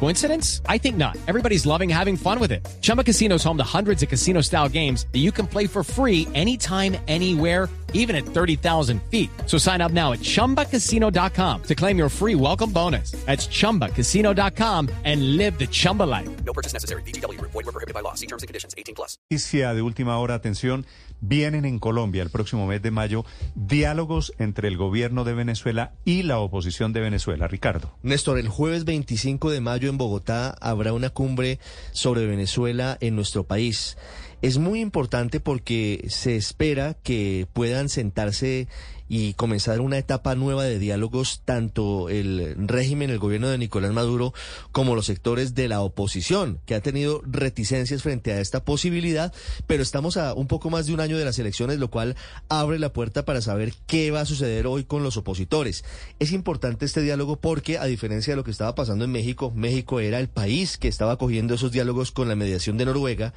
Coincidence? I think not. Everybody's loving having fun with it. Chumba Casino is home to hundreds of casino style games that you can play for free anytime, anywhere, even at 30,000 feet. So sign up now at chumbacasino.com to claim your free welcome bonus. That's chumbacasino.com and live the Chumba life. No purchase necessary. BGW. Void were prohibited by law. See terms and conditions. 18 plus. Noticia de última hora, atención, vienen en Colombia el próximo mes de mayo diálogos entre el gobierno de Venezuela y la oposición de Venezuela. Ricardo. Néstor, el jueves 25 de mayo en Bogotá habrá una cumbre sobre Venezuela en nuestro país. Es muy importante porque se espera que puedan sentarse y comenzar una etapa nueva de diálogos tanto el régimen, el gobierno de Nicolás Maduro, como los sectores de la oposición, que ha tenido reticencias frente a esta posibilidad, pero estamos a un poco más de un año de las elecciones, lo cual abre la puerta para saber qué va a suceder hoy con los opositores. Es importante este diálogo porque, a diferencia de lo que estaba pasando en México, México era el país que estaba cogiendo esos diálogos con la mediación de Noruega,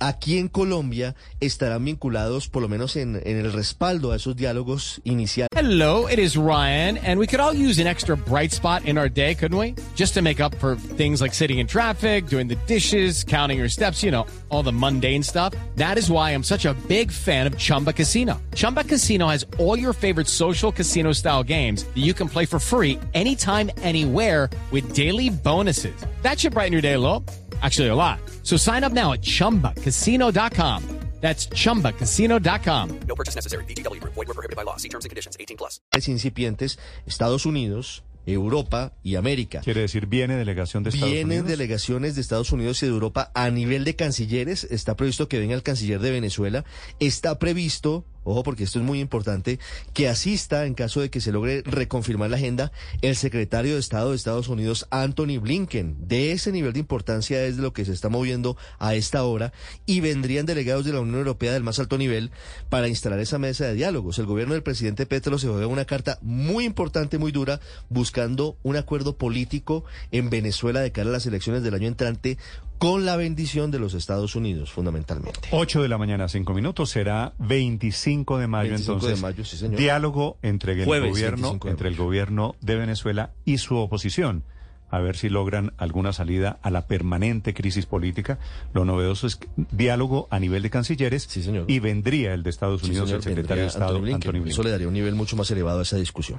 aquí en Colombia estarán vinculados por lo menos en, en, el respaldo a esos diálogos iniciales. Hello, it is Ryan, and we could all use an extra bright spot in our day, couldn't we? Just to make up for things like sitting in traffic, doing the dishes, counting your steps, you know, all the mundane stuff. That is why I'm such a big fan of Chumba Casino. Chumba Casino has all your favorite social casino style games that you can play for free anytime, anywhere with daily bonuses. That should brighten your day a little. Actually, a lot. So sign up now at chumbacasino.com. That's chumbacasino.com. No purchase necessary. BGW. Void were prohibited by law. See terms and conditions. 18 plus. incipientes, Estados Unidos, Europa y América. Quiere decir, viene delegación de Estados Vienen Unidos. delegaciones de Estados Unidos y de Europa a nivel de cancilleres. Está previsto que venga el canciller de Venezuela. Está previsto, ojo porque esto es muy importante, que asista en caso de que se logre reconfirmar la agenda el secretario de Estado de Estados Unidos, Anthony Blinken. De ese nivel de importancia es de lo que se está moviendo a esta hora y vendrían delegados de la Unión Europea del más alto nivel para instalar esa mesa de diálogos. El gobierno del presidente Petro se juega una carta muy importante, muy dura, buscando un acuerdo político en Venezuela de cara a las elecciones del año entrante con la bendición de los Estados Unidos, fundamentalmente. 8 de la mañana, 5 minutos, será 25 de mayo 25 de entonces. mayo, sí, señor. Diálogo entre el Jueves, gobierno, 25 de entre el gobierno de Venezuela y su oposición. A ver si logran alguna salida a la permanente crisis política. Lo novedoso es que diálogo a nivel de cancilleres Sí, señor. y vendría el de Estados Sí, Unidos, señor, el secretario de Estado, Anthony Blinken. Anthony Blinken. Eso le daría un nivel mucho más elevado a esa discusión.